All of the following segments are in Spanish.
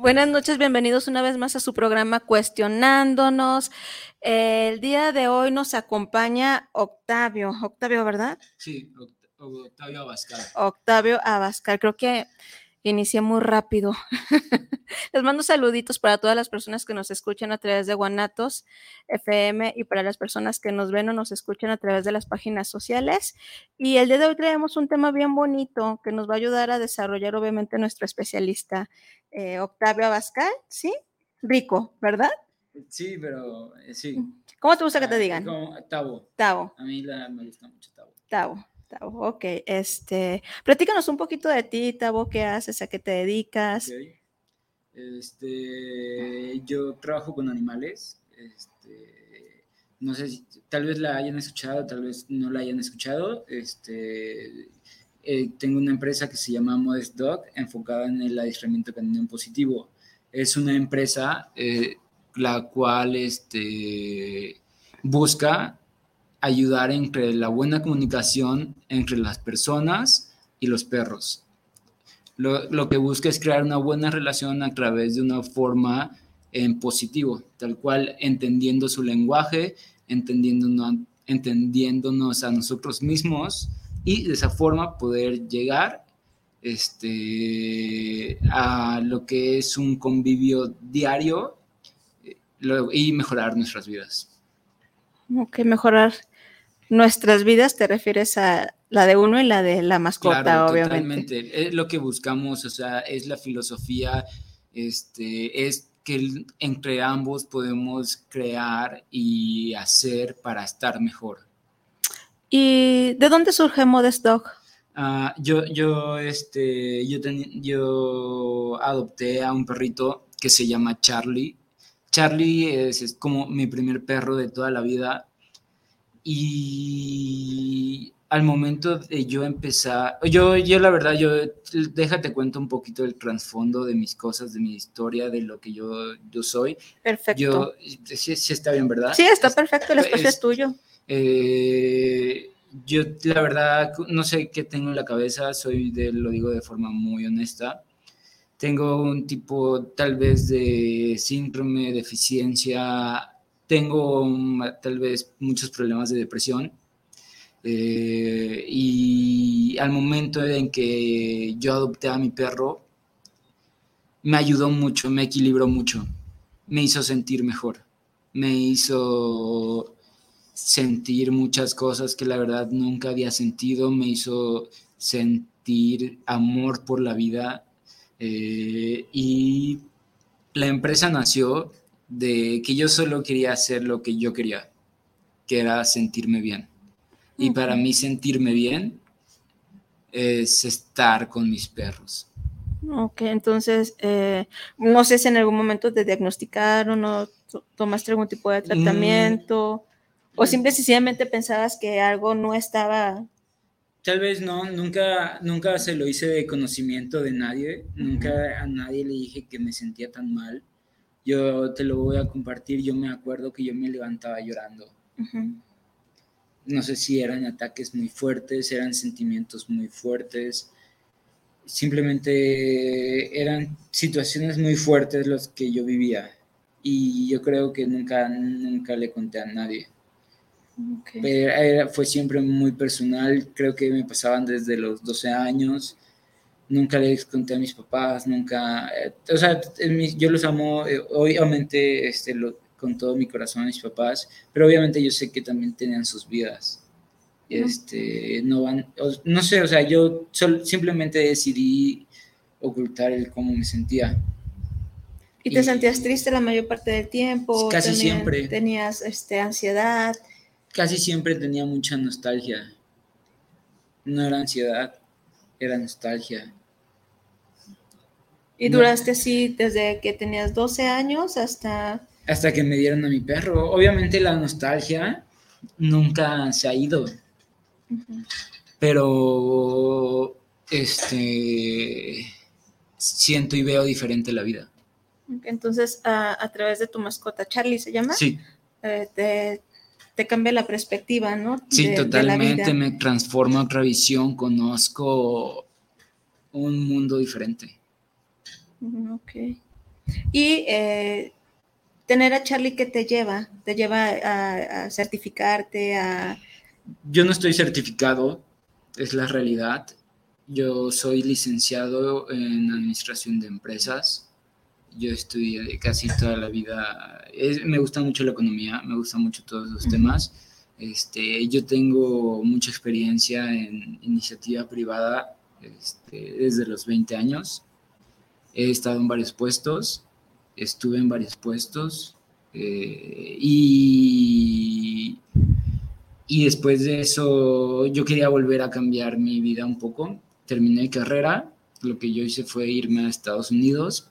Buenas noches, bienvenidos una vez más a su programa Cuestionándonos. El día de hoy nos acompaña Octavio. Octavio, ¿verdad? Sí, Octavio Abascal. Octavio Abascal. Creo que inicié muy rápido. Les mando saluditos para todas las personas que nos escuchan a través de Guanatos FM y para las personas que nos ven o nos escuchan a través de las páginas sociales. Y el día de hoy traemos un tema bien bonito que nos va a ayudar a desarrollar obviamente nuestro especialista eh, Octavio Abascal, ¿sí? Rico, ¿verdad? Sí, pero eh, sí. ¿Cómo te gusta que te Ah, digan? como Tavo. Tavo. A mí la, me gusta mucho Tavo. Tavo. Ok. Este, platícanos un poquito de ti, Tavo, qué haces, a qué te dedicas. Este, yo trabajo con animales. Este, no sé si tal vez la hayan escuchado, tal vez no la hayan escuchado. Este, eh, tengo una empresa que se llama Modest Dog, enfocada en el adiestramiento canino positivo. Es una empresa eh, la cual este, busca ayudar entre la buena comunicación entre las personas y los perros. Lo, lo que busca es crear una buena relación a través de una forma en positivo, tal cual entendiendo su lenguaje, entendiéndonos, entendiéndonos a nosotros mismos y de esa forma poder llegar este, a lo que es un convivio diario eh, y mejorar nuestras vidas. Ok, mejorar nuestras vidas, te refieres a la de uno y la de la mascota, Claro, obviamente. totalmente. Es lo que buscamos, o sea, es la filosofía, este, es que entre ambos podemos crear y hacer para estar mejor. ¿Y de dónde surge Modest Dog? Ah, yo, yo, este, yo, yo adopté a un perrito que se llama Charlie. Charlie es, es como mi primer perro de toda la vida. Y al momento de yo empezar, yo, yo la verdad, yo, déjate cuento un poquito del trasfondo de mis cosas, de mi historia, de lo que yo, yo soy. Perfecto. Yo, sí, sí está bien, ¿verdad? sí, está Es- perfecto, el espacio es, es- tuyo. eh, yo la verdad no sé qué tengo en la cabeza, soy de, lo digo de forma muy honesta. Tengo un tipo tal vez de síndrome, deficiencia, tengo tal vez muchos problemas de depresión. Eh, y al momento en que yo adopté a mi perro, me ayudó mucho, me equilibró mucho, me hizo sentir mejor, me hizo sentir muchas cosas que la verdad nunca había sentido, me hizo sentir amor por la vida eh, y la empresa nació de que yo solo quería hacer lo que yo quería, que era sentirme bien. Y para mí sentirme bien es estar con mis perros. Ok, entonces, eh, no sé si en algún momento te diagnosticaron o to- tomaste algún tipo de tratamiento o simple y sencillamente pensabas que algo no estaba. Tal vez no, nunca, nunca se lo hice de conocimiento de nadie, nunca a nadie le dije que me sentía tan mal. Yo te lo voy a compartir, yo me acuerdo que yo me levantaba llorando. No sé si eran ataques muy fuertes, eran sentimientos muy fuertes, simplemente eran situaciones muy fuertes los que yo vivía. Y yo creo que nunca, nunca le conté a nadie. Ok. Pero era- fue siempre muy personal, creo que me pasaban desde los 12 años, nunca les conté a mis papás, nunca, eh, o sea, yo los amo, eh, obviamente este, lo- con todo mi corazón a mis papás, pero obviamente yo sé que también tenían sus vidas. Este, no van, o- no sé, o sea, yo sol- simplemente decidí ocultar el cómo me sentía. ¿Y te sentías triste la mayor parte del tiempo? Casi siempre. ¿Tenías este, ansiedad? Casi siempre tenía mucha nostalgia. No era ansiedad, era nostalgia. ¿Y duraste así desde que tenías 12 años hasta...? Hasta que me dieron a mi perro. Obviamente la nostalgia nunca se ha ido. Pero, este, siento y veo diferente la vida. Entonces, a, través de tu mascota, Charlie se llama, sí. Eh, te, te, cambia la perspectiva, ¿no? Sí, totalmente, me transforma otra visión, conozco un mundo diferente. Ok. Y eh, tener a Charlie que te lleva, te lleva a, certificarte, a... Yo no estoy certificado, es la realidad. Yo soy licenciado en administración de empresas. Yo estudié casi toda la vida. me gusta mucho la economía, me gustan mucho todos los temas. Este, yo tengo mucha experiencia en iniciativa privada este, desde los 20 años. He estado en varios puestos, estuve en varios puestos eh, y, y después de eso yo quería volver a cambiar mi vida un poco. Terminé mi carrera, lo que yo hice fue irme a Estados Unidos.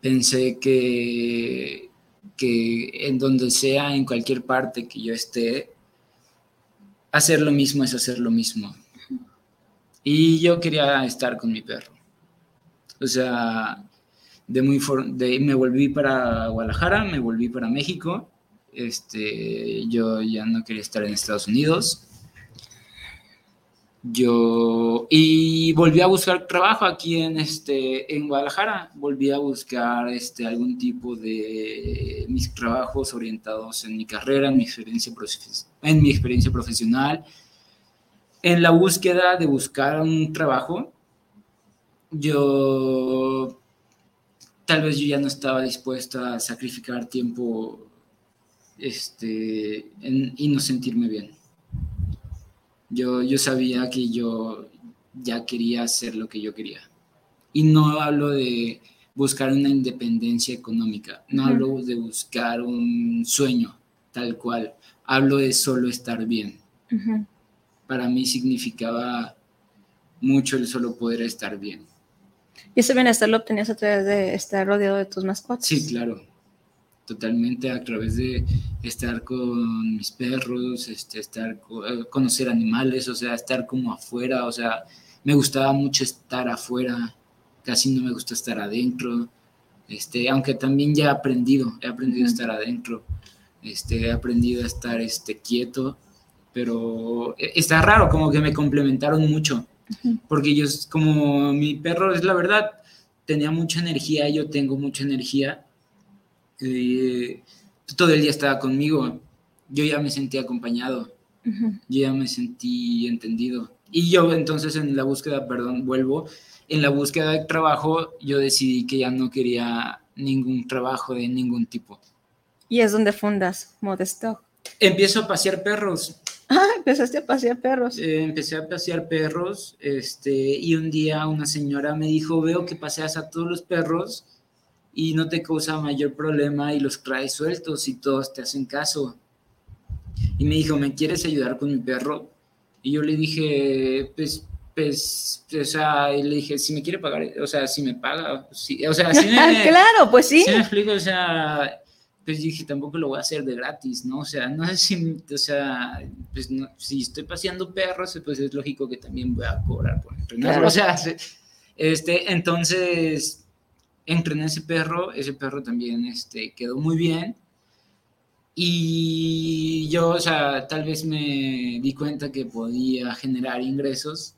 Pensé que, que en donde sea, en cualquier parte que yo esté, hacer lo mismo es hacer lo mismo. Y yo quería estar con mi perro. O sea, de muy me volví para Guadalajara, me volví para México. Este, yo ya no quería estar en Estados Unidos. Yo y volví a buscar trabajo aquí en este en Guadalajara, volví a buscar este algún tipo de mis trabajos orientados en mi carrera, en mi experiencia en mi experiencia profesional. En la búsqueda de buscar un trabajo, yo tal vez yo ya no estaba dispuesta a sacrificar tiempo este, y no sentirme bien. Yo, yo sabía que yo ya quería hacer lo que yo quería. Y no hablo de buscar una independencia económica, no hablo de buscar un sueño tal cual, hablo de solo estar bien. Para mí significaba mucho el solo poder estar bien. ¿Y ese bienestar lo obtenías a través de estar rodeado de tus mascotas? Sí, claro. Totalmente a través de estar con mis perros, este, estar eh, conocer animales, o sea, estar como afuera, o sea, me gustaba mucho estar afuera, casi no me gusta estar adentro, este, aunque también ya he aprendido, he aprendido a estar adentro, este, he aprendido a estar este, quieto, pero eh, está raro, como que me complementaron mucho porque yo, como mi perro, es la verdad, tenía mucha energía, yo tengo mucha energía, eh, todo el día estaba conmigo, yo ya me sentí acompañado, yo ya me sentí entendido. Y yo entonces en la búsqueda, perdón, vuelvo, en la búsqueda de trabajo, yo decidí que ya no quería ningún trabajo de ningún tipo. ¿Y es donde fundas Modesto? Empiezo a pasear perros. Ah, empezaste a pasear perros. Eh, empecé a pasear perros, este, y un día una señora me dijo, veo que paseas a todos los perros y no te causa mayor problema y los traes sueltos y todos te hacen caso. Y me dijo, ¿me quieres ayudar con mi perro? Y yo le dije, pues, pues, o sea, le dije, si me quiere pagar, o sea, si me paga, sí, o sea, si me, claro, pues sí. me explico, o sea, pues dije, tampoco lo voy a hacer de gratis, ¿no? O sea, no sé si, o sea, pues si estoy paseando perros, pues es lógico que también voy a cobrar por entrenar. O sea, este, entonces, entrené ese perro, ese perro también este, quedó muy bien. Y yo, o sea, tal vez me di cuenta que podía generar ingresos.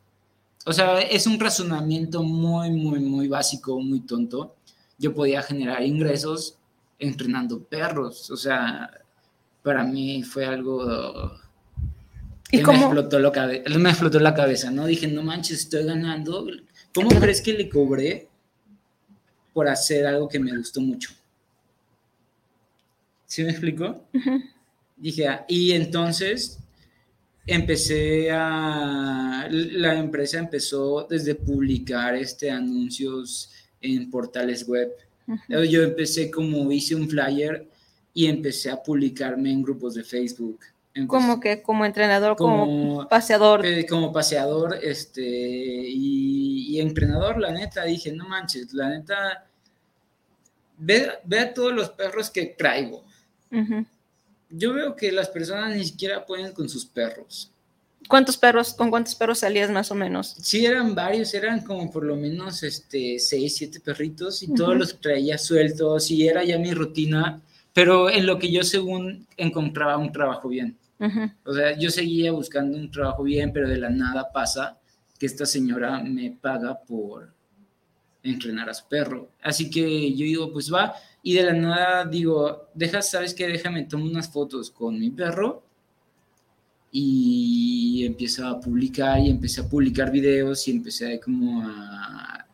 O sea, es un razonamiento muy, muy, muy básico, muy tonto. Yo podía generar ingresos entrenando perros. O sea, para mí fue algo que me, explotó la cabeza, me explotó la cabeza, ¿no? Dije, no manches, estoy ganando. ¿Cómo crees que le cobré por hacer algo que me gustó mucho? ¿Sí me explico? Dije, ah, y entonces empecé a, la empresa empezó desde publicar este anuncios en portales web Yo empecé como hice un flyer y empecé a publicarme en grupos de Facebook. como que como entrenador, como, paseador. Eh, como paseador, este, y, entrenador, la neta, dije, no manches, la neta, ve, a todos los perros que traigo. Yo veo que las personas ni siquiera pueden con sus perros. ¿Cuántos perros, con cuántos perros salías más o menos? Sí, eran varios, eran como por lo menos este, seis, siete perritos y todos los traía sueltos y era ya mi rutina, pero en lo que yo según encontraba un trabajo bien. O sea, yo seguía buscando un trabajo bien, pero de la nada pasa que esta señora me paga por entrenar a su perro. Así que yo digo, pues va, y de la nada digo, deja, ¿sabes qué? Déjame tomar unas fotos con mi perro y empiezo a publicar y empecé a publicar videos y empecé como a,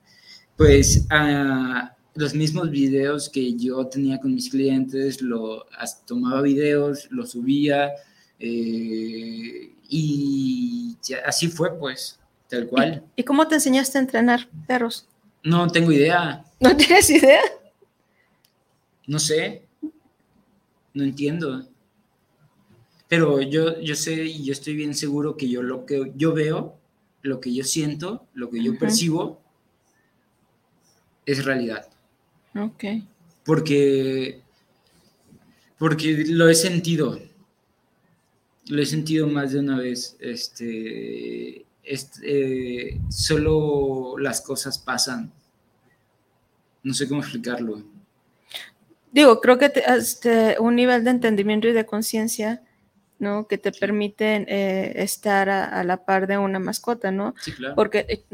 pues, a los mismos videos que yo tenía con mis clientes, lo tomaba videos, los subía eh, y así fue pues, tal cual. ¿Y, cómo te enseñaste a entrenar perros? No tengo idea. ¿No tienes idea? No sé. No entiendo. Pero yo, yo sé y yo estoy bien seguro que yo lo que yo veo, lo que yo siento, lo que yo percibo, es realidad. Ok. Porque, porque lo he sentido. Lo he sentido más de una vez. Este, este solo las cosas pasan. No sé cómo explicarlo. Digo, creo que este, un nivel de entendimiento y de conciencia ¿no? Que te permiten eh, estar a, la par de una mascota, ¿no? Sí, claro. Porque eh,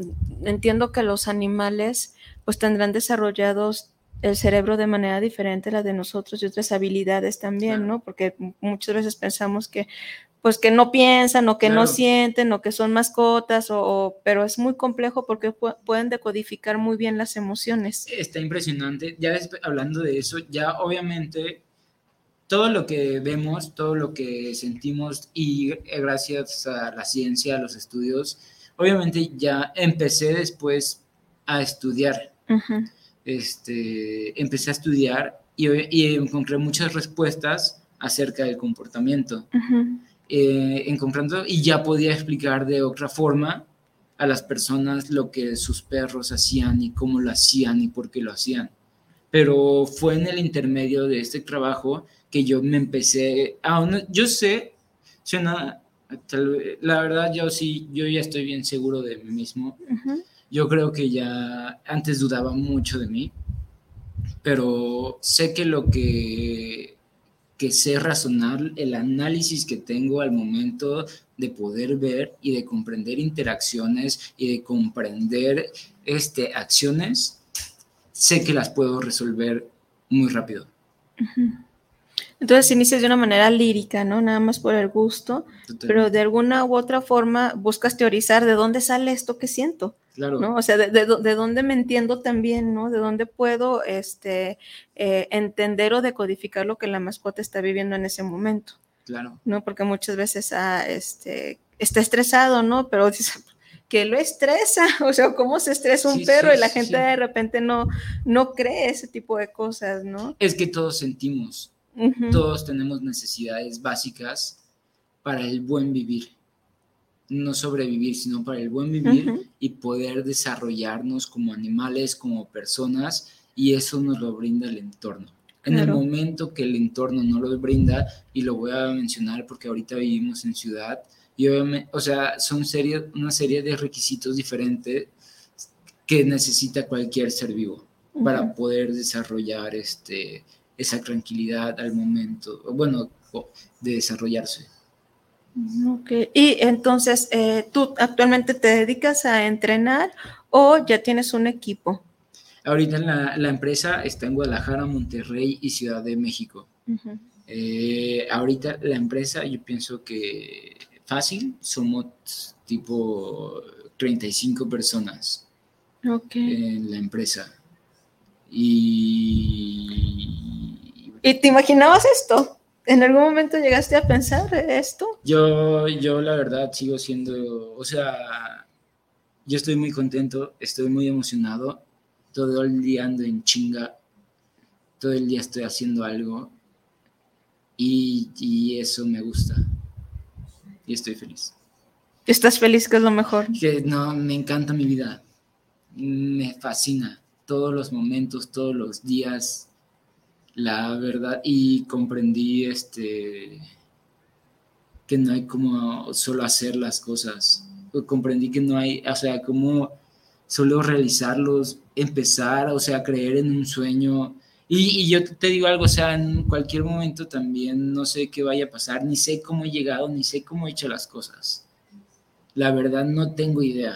entiendo que los animales pues tendrán desarrollados el cerebro de manera diferente a la de nosotros y otras habilidades también, ¿no? Porque muchas veces pensamos que pues que no piensan o que no sienten o que son mascotas, o, pero es muy complejo porque pueden decodificar muy bien las emociones. Está impresionante. Ya hablando de eso, ya obviamente todo lo que vemos, todo lo que sentimos y eh, gracias a la ciencia, a los estudios, obviamente ya empecé después a estudiar. este, empecé a estudiar y, encontré muchas respuestas acerca del comportamiento. Eh, encontrando y ya podía explicar de otra forma a las personas lo que sus perros hacían y cómo lo hacían y por qué lo hacían. Pero fue en el intermedio de este trabajo que yo me empecé, a, yo sé, suena, la verdad yo sí, yo ya estoy bien seguro de mí mismo. Yo creo que ya antes dudaba mucho de mí, pero sé que lo que, que sé razonar, el análisis que tengo al momento de poder ver y de comprender interacciones y de comprender este, acciones, sé que las puedo resolver muy rápido. Entonces inicias de una manera lírica, ¿no? Nada más por el gusto, pero de alguna u otra forma buscas teorizar de dónde sale esto que siento. Claro. ¿no? O sea, de, de, dónde me entiendo también, ¿no? De dónde puedo este, eh, entender o decodificar lo que la mascota está viviendo en ese momento. Claro. ¿No? Porque muchas veces ah, este, está estresado, ¿no? Pero que lo estresa, o sea, cómo se estresa un perro y la gente de repente no, no cree ese tipo de cosas, ¿no? Es que todos sentimos, todos tenemos necesidades básicas para el buen vivir. No sobrevivir, sino para el buen vivir y poder desarrollarnos como animales, como personas, y eso nos lo brinda el entorno. En el momento que el entorno no lo brinda, y lo voy a mencionar porque ahorita vivimos en ciudad, y obviamente, o sea, son serie, una serie de requisitos diferentes que necesita cualquier ser vivo para poder desarrollar este, esa tranquilidad al momento, bueno, de desarrollarse. Ok, y entonces, eh, ¿tú actualmente te dedicas a entrenar o ya tienes un equipo? Ahorita la, la empresa está en Guadalajara, Monterrey y Ciudad de México. Eh, ahorita la empresa, yo pienso que fácil, somos tipo 35 personas en la empresa. Y... ¿Y te imaginabas esto? ¿En algún momento llegaste a pensar esto? Yo, yo la verdad sigo siendo, o sea, yo estoy muy contento, estoy muy emocionado, todo el día ando en chinga todo el día estoy haciendo algo y, y eso me gusta. Y estoy feliz. ¿Estás feliz que es lo mejor? Que no, me encanta mi vida. Me fascina todos los momentos, todos los días, la verdad. Y comprendí este que no hay como solo hacer las cosas. Comprendí que no hay, o sea, como solo realizarlos, empezar, o sea, creer en un sueño. Y, y, yo te digo algo, o sea, en cualquier momento también no sé qué vaya a pasar, ni sé cómo he llegado, ni sé cómo he hecho las cosas. La verdad no tengo idea.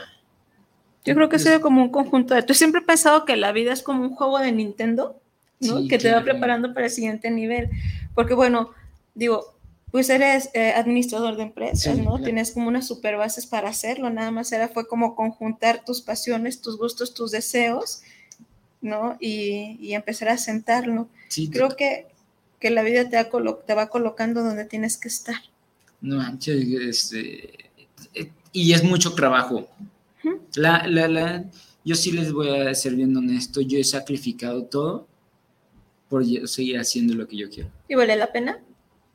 Yo creo que ha sido como un conjunto de... Tú siempre he pensado que la vida es como un juego de Nintendo, ¿no? Sí, que te va preparando para el siguiente nivel. Porque bueno, digo, pues eres eh, administrador de empresas, Sí, ¿no? claro. Tienes como unas super bases para hacerlo, nada más era fue como conjuntar tus pasiones, tus gustos, tus deseos, ¿no? Y, y empezar a sentarlo. Sí, Creo que, que la vida te, te va colocando donde tienes que estar. No manches, este, eh, y es mucho trabajo. La, la, la, yo sí les voy a ser bien honesto, yo he sacrificado todo por seguir haciendo lo que yo quiero. ¿Y vale la pena?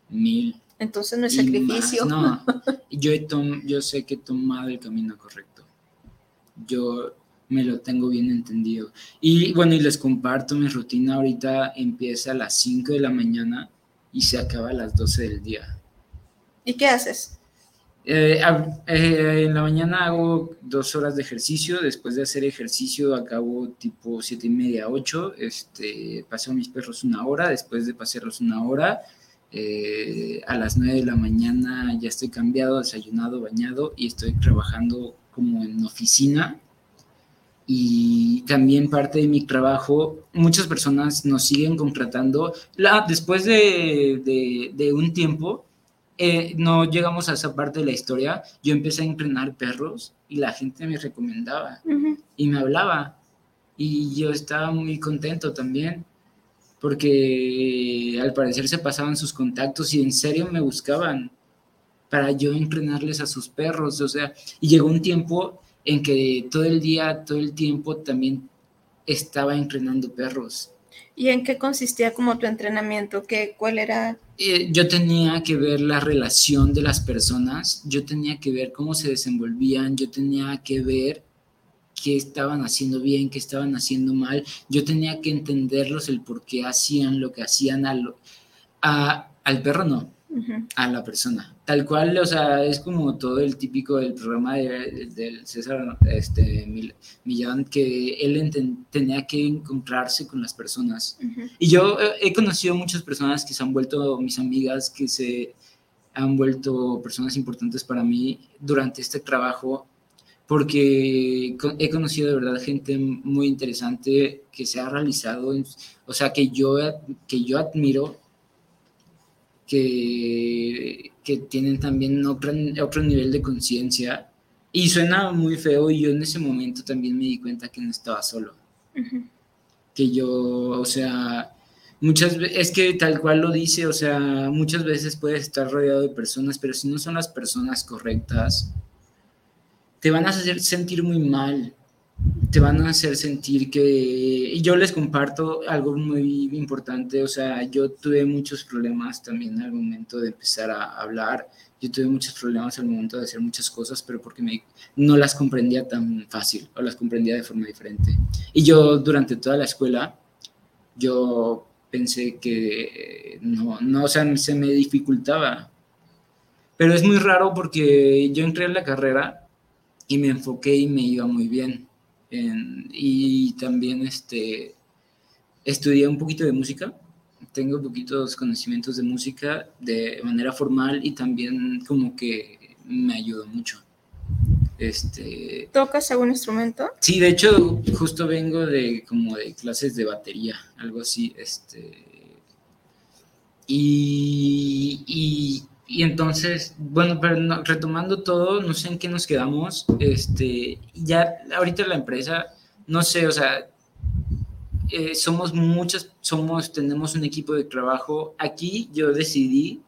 Mil. Entonces no es y sacrificio. más. No, yo, he tom- yo sé que he tomado el camino correcto. Yo me lo tengo bien entendido. Y bueno, y les comparto mi rutina. Ahorita empieza a las 5 de la mañana y se acaba a las 12 del día. ¿Y qué haces? Eh, eh, en la mañana hago dos horas de ejercicio. Después de hacer ejercicio, acabo tipo siete y media, ocho. Este, paseo a mis perros una hora. Después de pasearlos una hora, eh, a las nueve de la mañana ya estoy cambiado, desayunado, bañado y estoy trabajando como en oficina. Y también parte de mi trabajo, muchas personas nos siguen contratando. La, después de, de- de un tiempo, eh, no llegamos a esa parte de la historia. Yo empecé a entrenar perros y la gente me recomendaba y me hablaba. Y yo estaba muy contento también, porque al parecer se pasaban sus contactos y en serio me buscaban para yo entrenarles a sus perros. O sea, y llegó un tiempo en que todo el día, todo el tiempo también estaba entrenando perros. ¿Y en qué consistía como tu entrenamiento? ¿Qué, ¿Cuál era? eh, yo tenía que ver la relación de las personas, yo tenía que ver cómo se desenvolvían, yo tenía que ver qué estaban haciendo bien, qué estaban haciendo mal, yo tenía que entenderlos el por qué hacían lo que hacían a lo- a- al perro, no, A la persona. Tal cual, o sea, es como todo el típico del programa de- del César este, Mil- Millán, que él tenía que encontrarse con las personas. Y yo eh, he conocido muchas personas que se han vuelto mis amigas, que se han vuelto personas importantes para mí durante este trabajo, porque he conocido de verdad gente muy interesante que se ha realizado, en- o sea, que yo, que yo admiro, que, que tienen también otro, otro nivel de conciencia. Y suena muy feo y yo en ese momento también me di cuenta que no estaba solo. Que yo, o sea, muchas veces, es que tal cual lo dice, o sea, muchas veces puedes estar rodeado de personas, pero si no son las personas correctas, te van a hacer sentir muy mal, te van a hacer sentir que, y yo les comparto algo muy importante, o sea, yo tuve muchos problemas también al momento de empezar a hablar, yo tuve muchos problemas al momento de hacer muchas cosas, pero porque me, no las comprendía tan fácil o las comprendía de forma diferente. Y yo durante toda la escuela, yo pensé que no, no, o sea, se me dificultaba. Pero es muy raro porque yo entré en la carrera y me enfoqué y me iba muy bien. En- y también este, estudié un poquito de música. Tengo poquitos conocimientos de música de manera formal y también como que me ayudó mucho. Este, ¿Tocas algún instrumento? Sí, de hecho, justo vengo de como de clases de batería, algo así, este. Y, y, y entonces, bueno, pero no- retomando todo, no sé en qué nos quedamos. Este, ya ahorita la empresa, no sé, o sea, eh, somos muchas, somos, tenemos un equipo de trabajo. Aquí yo decidí,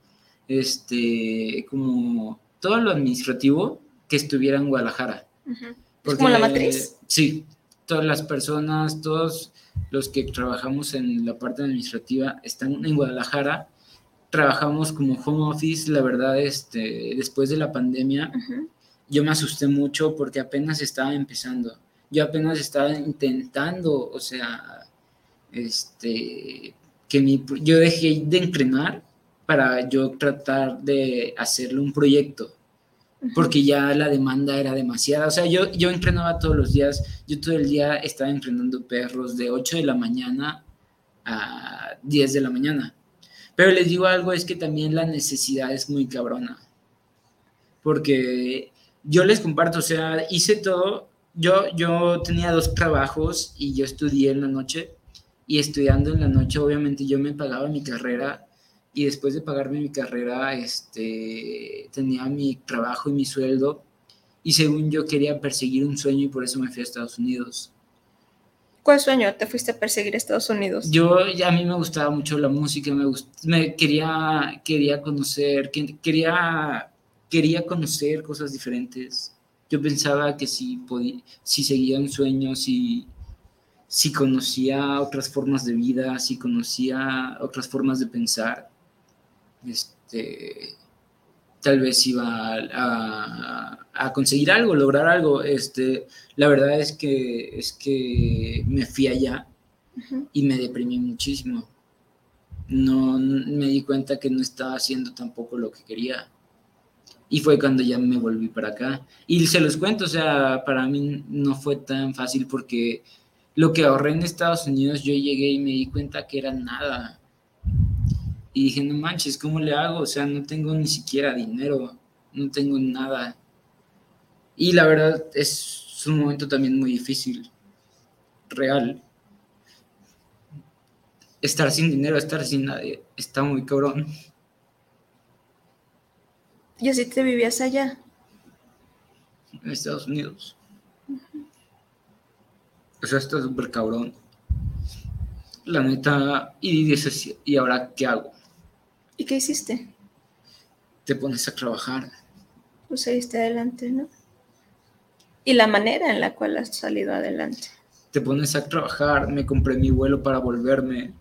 este, como todo lo administrativo que estuviera en Guadalajara. ¿Es Porque- como la matriz? Sí, todas las personas, todos los que trabajamos en la parte administrativa están en Guadalajara. Trabajamos como home office, la verdad, este, después de la pandemia, yo me asusté mucho porque apenas estaba empezando. Yo apenas estaba intentando, o sea, este, que mi, yo dejé de entrenar para yo tratar de hacerle un proyecto porque ya la demanda era demasiada. O sea, yo, yo entrenaba todos los días, yo todo el día estaba entrenando perros de 8 de la mañana a 10 de la mañana. Pero les digo algo, es que también la necesidad es muy cabrona. Porque yo les comparto, o sea, hice todo, yo, yo tenía dos trabajos y yo estudié en la noche y estudiando en la noche obviamente yo me pagaba mi carrera y después de pagarme mi carrera, este, tenía mi trabajo y mi sueldo y según yo quería perseguir un sueño y por eso me fui a Estados Unidos. ¿Cuál sueño te fuiste a perseguir a Estados Unidos? Yo, a mí me gustaba mucho la música, me, me quería, quería conocer, quería, quería conocer cosas diferentes. Yo pensaba que si, podía, si seguía un sueño, si, si conocía otras formas de vida, si conocía otras formas de pensar, este, tal vez iba a, conseguir algo, lograr algo. Este, la verdad es que, es que me fui allá y me deprimí muchísimo. No me di cuenta que no estaba haciendo tampoco lo que quería. Y fue cuando ya me volví para acá. Y se los cuento, o sea, para mí no fue tan fácil porque lo que ahorré en Estados Unidos, yo llegué y me di cuenta que era nada. Y dije, no manches, ¿cómo le hago? O sea, no tengo ni siquiera dinero, no tengo nada. Y la verdad es un momento también muy difícil, real. Estar sin dinero, estar sin nadie, está muy cabrón. ¿Y así te vivías allá? En Estados Unidos. O sea, está súper cabrón. La neta, y dices, ¿y ahora qué hago? ¿Y qué hiciste? Te pones a trabajar. Pues seguiste adelante, ¿no? Y la manera en la cual has salido adelante. Te pones a trabajar, me compré mi vuelo para volverme.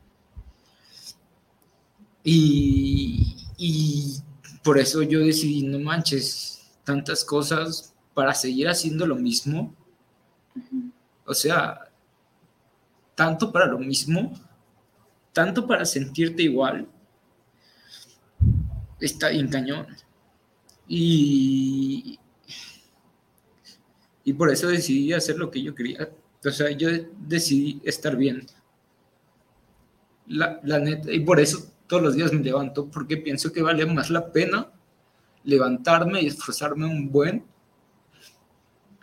Y, y por eso yo decidí, no manches, tantas cosas para seguir haciendo lo mismo. O sea, tanto para lo mismo, tanto para sentirte igual está bien cañón. Y, y por eso decidí hacer lo que yo quería. O sea, yo decidí estar bien. La, la neta, y por eso todos los días me levanto, porque pienso que vale más la pena levantarme y esforzarme un buen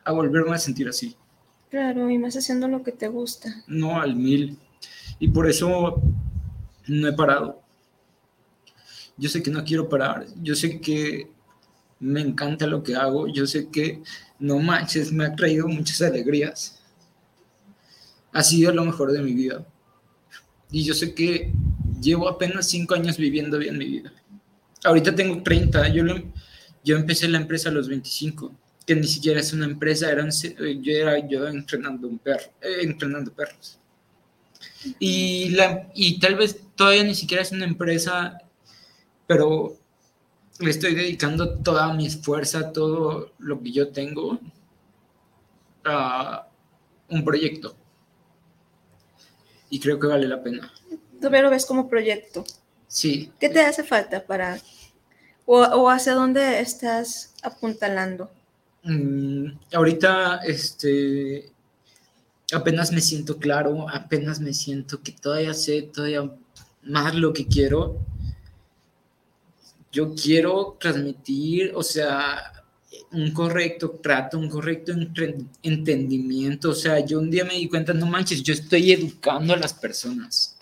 a volverme a sentir así. Claro, y más haciendo lo que te gusta. No al mil. Y por eso no he parado yo sé que no quiero parar, yo sé que me encanta lo que hago, yo sé que no manches, me ha traído muchas alegrías. Ha sido lo mejor de mi vida. Y yo sé que llevo apenas cinco años viviendo bien mi vida. Ahorita tengo 30, yo, yo empecé la empresa a los 25, que ni siquiera es una empresa, era yo era yo entrenando, un perro, eh, entrenando perros. Y, la, y tal vez todavía ni siquiera es una empresa pero le estoy dedicando toda mi fuerza, todo lo que yo tengo a un proyecto. Y creo que vale la pena. Tú lo ves como proyecto. Sí. ¿Qué te hace falta para... o, hacia dónde estás apuntalando? Mm, ahorita, este, apenas me siento claro, apenas me siento que todavía sé todavía más lo que quiero yo quiero transmitir, o sea, un correcto trato, un correcto entendimiento. O sea, yo un día me di cuenta, no manches, yo estoy educando a las personas.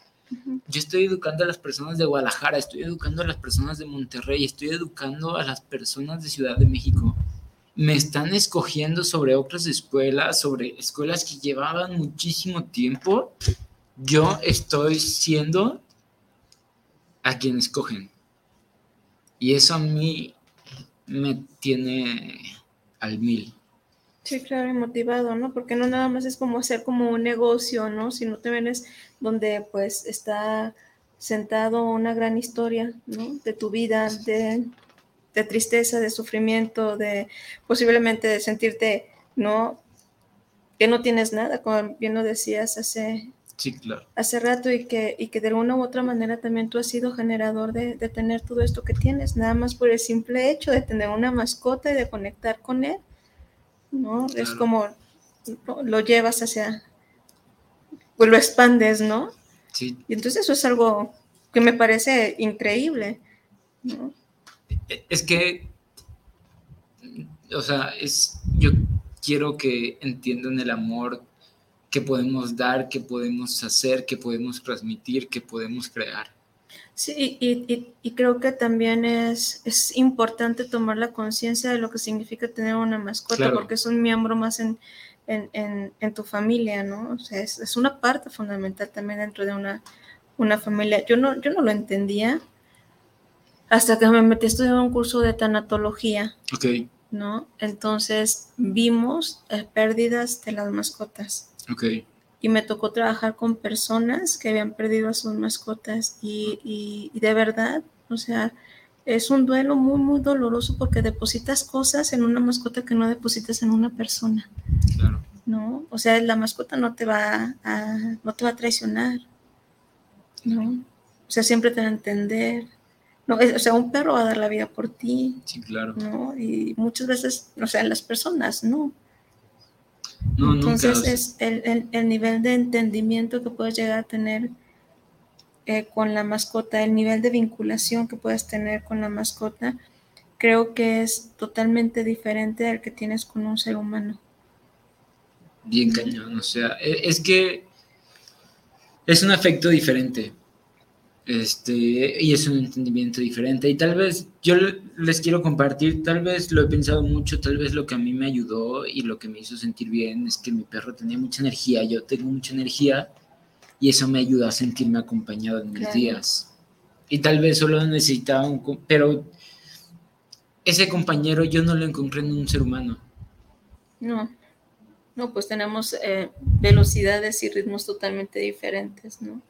Yo estoy educando a las personas de Guadalajara, estoy educando a las personas de Monterrey, estoy educando a las personas de Ciudad de México. Me están escogiendo sobre otras escuelas, sobre escuelas que llevaban muchísimo tiempo. Yo estoy siendo a quien escogen. Y eso a mí me tiene al mil. Sí, claro, y motivado, ¿no? Porque no nada más es como hacer como un negocio, ¿no? Sino también es donde pues está sentado una gran historia, ¿no? De tu vida, de, de tristeza, de sufrimiento, de posiblemente de sentirte, ¿no? Que no tienes nada, como bien lo decías hace, Sí, claro. hace rato y que, y que de alguna u otra manera también tú has sido generador de, de tener todo esto que tienes, nada más por el simple hecho de tener una mascota y de conectar con él, ¿no? Es como lo llevas hacia, pues lo expandes, ¿no? Sí, Y entonces eso es algo que me parece increíble, ¿no? es que, o sea, es, yo quiero que entiendan el amor que podemos dar, que podemos hacer, que podemos transmitir, que podemos crear. Sí, y, y- y creo que también es, es importante tomar la conciencia de lo que significa tener una mascota, Claro. porque es un miembro más en, en, en- en tu familia, ¿no? O sea, es, es una parte fundamental también dentro de una, una familia. Yo no, yo no lo entendía hasta que me metí a estudiar un curso de tanatología, Ok, ¿no? Entonces vimos eh, pérdidas de las mascotas ok, y me tocó trabajar con personas que habían perdido a sus mascotas y, y- y de verdad, o sea, es un duelo muy, muy doloroso porque depositas cosas en una mascota que no depositas en una persona, claro. ¿no? O sea, la mascota no te va a, no te va a traicionar, ¿no? O sea, siempre te va a entender. No, es- o sea, un perro va a dar la vida por ti, Sí, claro. ¿no? Y muchas veces, o sea, las personas, ¿no? No, Entonces nunca. es el, el- el nivel de entendimiento que puedes llegar a tener eh, con la mascota, el nivel de vinculación que puedes tener con la mascota, creo que es totalmente diferente al que tienes con un ser humano. bien cañón, o sea, e- es que es un afecto diferente. Este, y es un entendimiento diferente. Y tal vez yo le- les quiero compartir, tal vez lo he pensado mucho, tal vez lo que a mí me ayudó y lo que me hizo sentir bien es que mi perro tenía mucha energía, yo tengo mucha energía y eso me ayudó a sentirme acompañado en mis Claro. días. Y tal vez solo necesitaba un, pero ese compañero yo no lo encontré en un ser humano. No, no, pues tenemos eh, velocidades y ritmos totalmente diferentes, ¿no?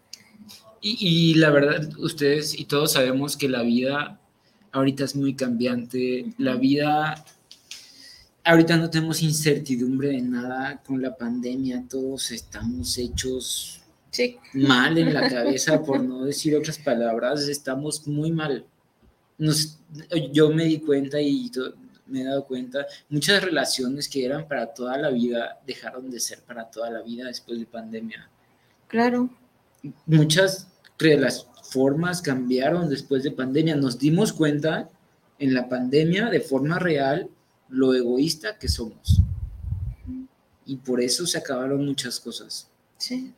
Y, y la verdad, ustedes y todos sabemos que la vida ahorita es muy cambiante. La vida, ahorita no tenemos incertidumbre de nada con la pandemia. Todos estamos hechos Sí, mal en la cabeza, por no decir otras palabras. Estamos muy mal. Nos, yo me di cuenta y to- me he dado cuenta, muchas relaciones que eran para toda la vida dejaron de ser para toda la vida después de pandemia claro, muchas las formas cambiaron después de pandemia. Nos dimos cuenta en la pandemia de forma real lo egoísta que somos. Y por eso se acabaron muchas cosas. sí,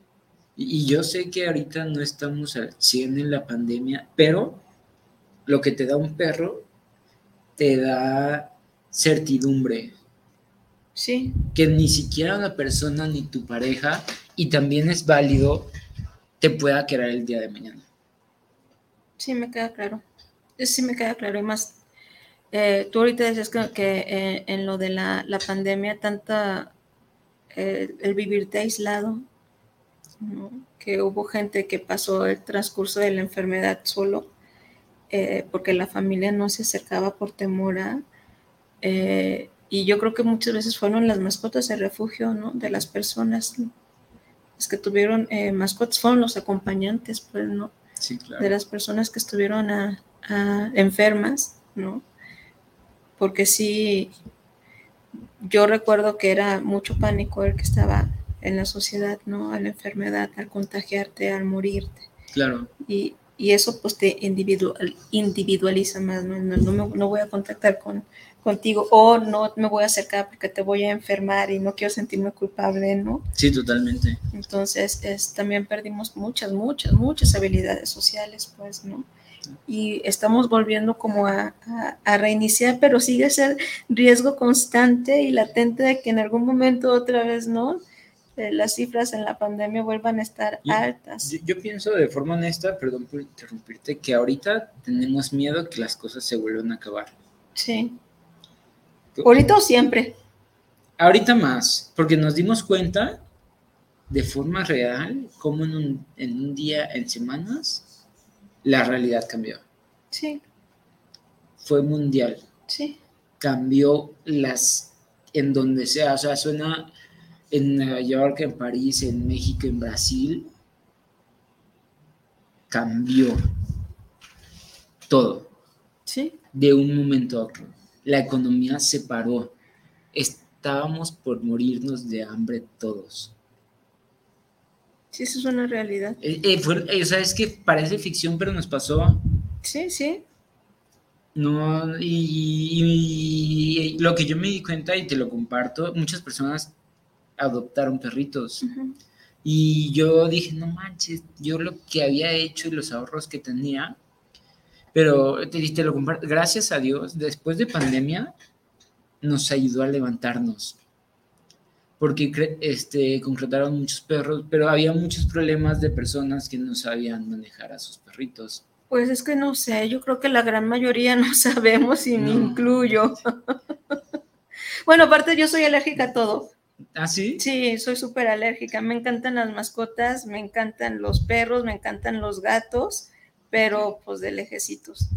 Y, y yo sé que ahorita no estamos al 100 en la pandemia, pero lo que te da un perro te da certidumbre, sí, que ni siquiera una persona ni tu pareja, y también es válido, te pueda querer el día de mañana. sí, me queda claro. Sí me queda claro. Y más, eh, tú ahorita decías que, eh, en lo de la, la pandemia, tanta, eh, el vivirte aislado, que hubo gente que pasó el transcurso de la enfermedad solo, eh, porque la familia no se acercaba por temor a... y yo creo que muchas veces fueron las mascotas el refugio ¿no? de las personas. Que tuvieron eh, mascotas fueron los acompañantes, pues, ¿no? Sí, de claro. las personas que estuvieron a- a- enfermas, ¿no? Porque sí, yo recuerdo que era mucho pánico el que estaba en la sociedad, ¿no? A la enfermedad, al contagiarte, al morirte. Claro. Y, y eso pues te individual, individualiza más, ¿no? No, no me- no voy a contactar con, contigo o no me voy a acercar porque te voy a enfermar y no quiero sentirme culpable, ¿no? Sí, totalmente. Entonces, es, también perdimos muchas, muchas, muchas habilidades sociales, pues, ¿no? Y estamos volviendo como a, a- a reiniciar, pero sigue ser riesgo constante y latente de que en algún momento otra vez, ¿no? Eh, las cifras en la pandemia vuelvan a estar Yo- altas. Yo, yo pienso de forma honesta, perdón por interrumpirte, que ahorita tenemos miedo que las cosas se vuelvan a acabar. Sí. Ahorita o siempre. ahorita más, porque nos dimos cuenta de forma real cómo en un, en un día, en semanas, la realidad cambió. Sí, Fue mundial. sí. Cambió las, en donde sea, o sea, suena en Nueva York, en París, en México, en Brasil. Cambió todo. Sí, de un momento a otro. La economía se paró. Estábamos por morirnos de hambre todos. sí, eso es una realidad. Eh, eh, fue- eh, o sea, es que parece ficción, pero nos pasó. Sí, sí, No, y, y- y lo que yo me di cuenta y te lo comparto, muchas personas adoptaron perritos. Y yo dije, no manches, yo lo que había hecho y los ahorros que tenía, pero te, te lo comparto, gracias a Dios, después de pandemia, nos ayudó a levantarnos. Porque este, concretaron muchos perros, pero había muchos problemas de personas que no sabían manejar a sus perritos. Pues es que no sé, yo creo que la gran mayoría no sabemos y me incluyo. bueno, aparte yo soy alérgica a todo. ¿Ah, sí? Sí, soy súper alérgica. Me encantan las mascotas, me encantan los perros, me encantan los gatos, pero pues de lejecitos.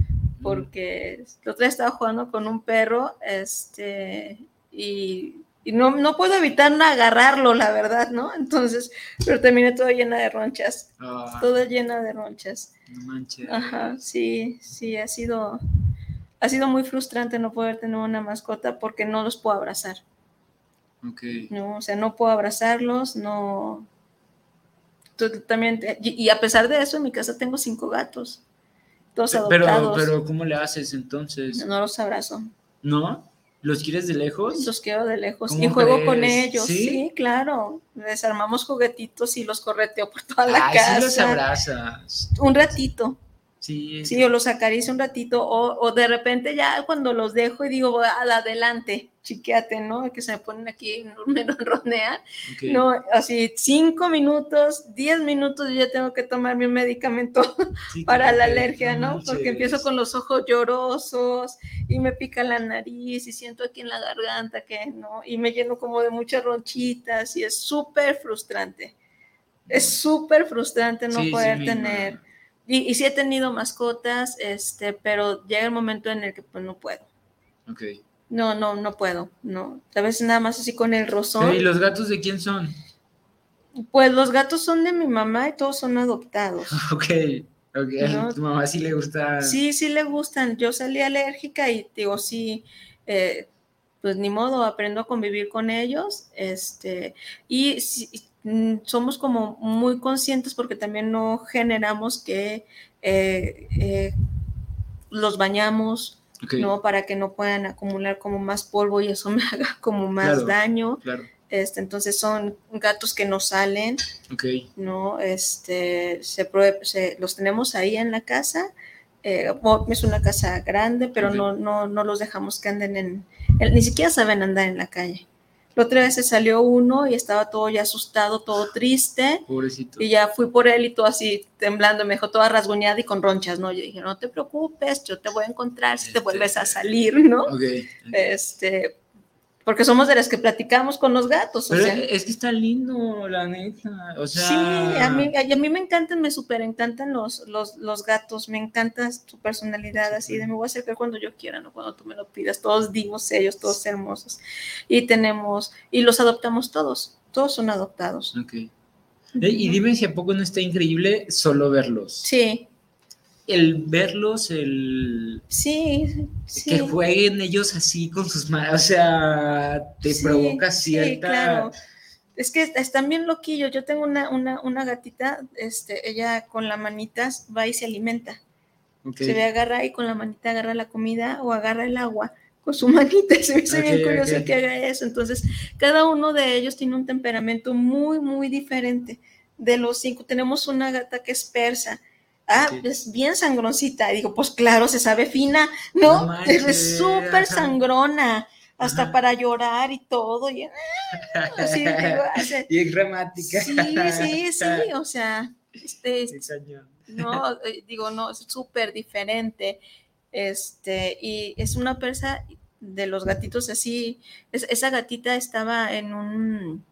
Porque la otra vez estaba jugando con un perro, este, y, y no, no puedo evitar no agarrarlo, la verdad, ¿no? Entonces, pero terminé toda llena de ronchas, Ah, toda llena de ronchas. no manches. Ajá, sí, sí, ha sido, ha sido muy frustrante no poder tener una mascota porque no los puedo abrazar, Ok. ¿no? O sea, no puedo abrazarlos, no. Tú- También, te- y, y a pesar de eso, en mi casa tengo cinco gatos, todos adoptados. pero, ¿cómo le haces entonces? no los abrazo, ¿No? ¿Los quieres de lejos? los quiero de lejos ¿Cómo y juego con ellos, ¿Sí? ¿Sí? claro. Les armamos juguetitos y los correteo por toda la Ay, casa. sí los abrazas. Un ratito, Sí. Sí, o los acaricio un ratito, o, o de repente ya cuando los dejo y digo, "Voy al adelante, chiqueate, ¿no? Que se me ponen aquí, me ronronean. No, así cinco minutos, diez minutos, yo ya tengo que tomar mi medicamento Sí, para la alergia, no. Porque empiezo con los ojos llorosos y me pica la nariz y siento aquí en la garganta que, ¿no? Y me lleno como de muchas ronchitas y es súper frustrante. Es súper frustrante no Sí, poder tener. Y, y sí he tenido mascotas, este, pero llega el momento en el que pues no puedo. Ok. No, no, no puedo, no. A veces nada más así con el rozón. ¿Y los gatos de quién son? Pues los gatos son de mi mamá y todos son adoptados. Ok. Ok. No. Tu mamá sí le gusta. Sí, sí le gustan. Yo salí alérgica y digo, sí, eh, pues ni modo, aprendo a convivir con ellos. Este, y sí, somos como muy conscientes porque también no generamos que eh, eh, los bañamos, ¿no? Para que no puedan acumular como más polvo y eso me haga como más Claro. daño. Claro. Este, entonces son gatos que no salen. ¿no? Este, se, se- los tenemos ahí en la casa. eh, bo- es una casa grande, pero no, no, no los dejamos que anden en, en- ni siquiera saben andar en la calle. La otra vez se salió uno y estaba todo ya asustado, todo triste, Pobrecito. y ya fui por él y todo así temblando, me dejó toda rasguñada y con ronchas, ¿no? Yo dije, no te preocupes, yo te voy a encontrar si te Este- vuelves a salir, ¿no? Ok. Este, porque somos de las que platicamos con los gatos, o Pero sea. es que está lindo, la neta. O sea. Sí, a mí, a mí me encantan, me súper encantan los, los, los gatos, me encanta su personalidad así de me voy a acercar cuando yo quiera, no cuando tú me lo pidas, todos divos ellos, todos hermosos. Y tenemos, y los adoptamos todos, todos son adoptados. Ok. Y dime si a poco no está increíble solo verlos. Sí, El verlos, el. sí, sí. Que jueguen ellos así con sus manos. O sea, te Sí, provoca sí, cierta. claro. Es que están bien loquillos. Yo tengo una, una, una gatita, este, ella con la manita va y se alimenta. Se ve agarra y con la manita agarra la comida o agarra el agua con su manita. Se me hizo bien curioso ok. que haga eso. Entonces, cada uno de ellos tiene un temperamento muy, muy diferente. De los cinco, tenemos una gata que es persa. Ah, es bien sangroncita. Y digo, pues claro, se sabe fina, ¿no? Es súper sangrona, hasta Ajá. para llorar y todo. Y, así, digo, hace- Bien gramática. sí, sí, sí, o sea, este, no, eh, digo, no, es súper diferente. Este, y es una persa de los gatitos así. Es- esa gatita estaba en un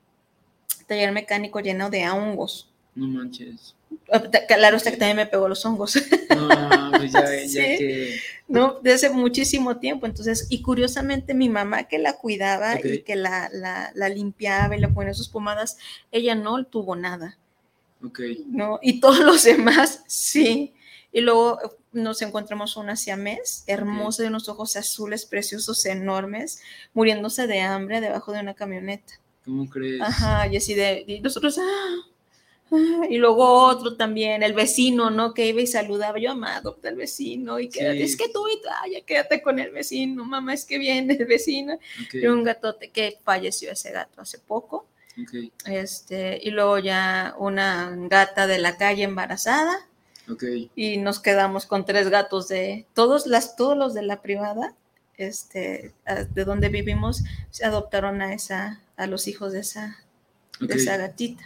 taller mecánico lleno de hongos. No manches. Ah, Claro, hasta que también me pegó los hongos, No, pues ya, que. ¿no? De hace muchísimo tiempo. Entonces, y curiosamente, mi mamá que la cuidaba y que la, la, la limpiaba y le ponía sus pomadas, ella no tuvo nada. Ok. ¿no? Y todos los demás, sí. Y luego nos encontramos una siamés, hermosa, de unos ojos azules, preciosos, enormes, muriéndose de hambre debajo de una camioneta. ¿Cómo crees? Ajá, y así de, y nosotros, ah, ah, y luego otro también, el vecino, ¿no? Que iba y saludaba, yo amado, adopta al vecino, y quédate, Sí. es que tú, y tú, ah, ya quédate con el vecino, mamá, es que viene el vecino. Ok, Y un gatote que falleció ese gato hace poco. Este, y luego ya una gata de la calle embarazada. Y nos quedamos con tres gatos de todos las todos los de la privada este de donde vivimos se adoptaron a esa a los hijos de esa de esa gatita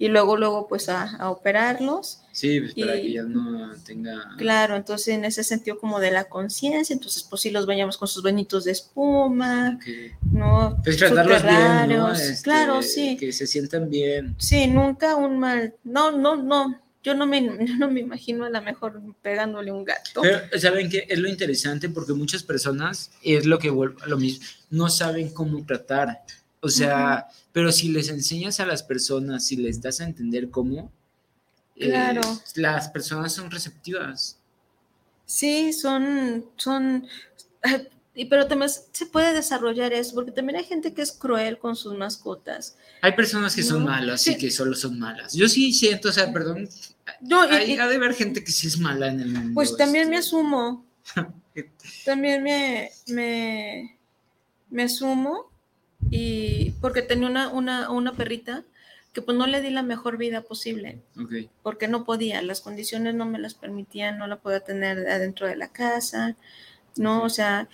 y luego luego pues a, a operarlos Sí, pues para Y- que ya no tenga. claro entonces en ese sentido como de la conciencia entonces pues sí los bañamos con sus bañitos de espuma Ok. no Pues tratarlos bien, ¿no? Este, claro sí Que se sientan bien. Sí, nunca un mal. No, no, no. Yo no me, yo no me imagino a lo mejor pegándole un gato. Pero, ¿saben qué? Es lo interesante porque muchas personas, es lo que vuelvo a lo mismo, no saben cómo tratar. O sea, pero si les enseñas a las personas, si les das a entender cómo, eh, las personas son receptivas. Sí, son, son. y- Pero también se puede desarrollar eso, porque también hay gente que es cruel con sus mascotas. Hay personas que son malas sí. y que solo son malas. Yo sí siento, o sea, perdón, No, hay, y- ha de haber gente que sí es mala en el mundo. pues también me este. asumo. También me, me, me asumo. Y porque tenía una, una, una perrita que pues no le di la mejor vida posible. Ok, porque no podía, las condiciones no me las permitían, no la podía tener adentro de la casa, ¿no? O sea,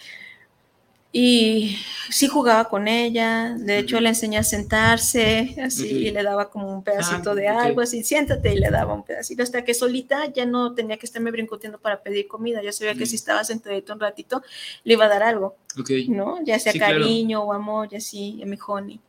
y sí jugaba con ella, de hecho le enseñé a sentarse, así, y le daba como un pedacito Ah, de algo, así, siéntate, y le daba un pedacito, hasta que solita ya no tenía que estarme brincoteando para pedir comida, ya sabía que Ujú. si estaba sentadito un ratito, le iba a dar algo, ok. ¿no? Ya sea Sí, claro. cariño o amor, y así, a mi honey.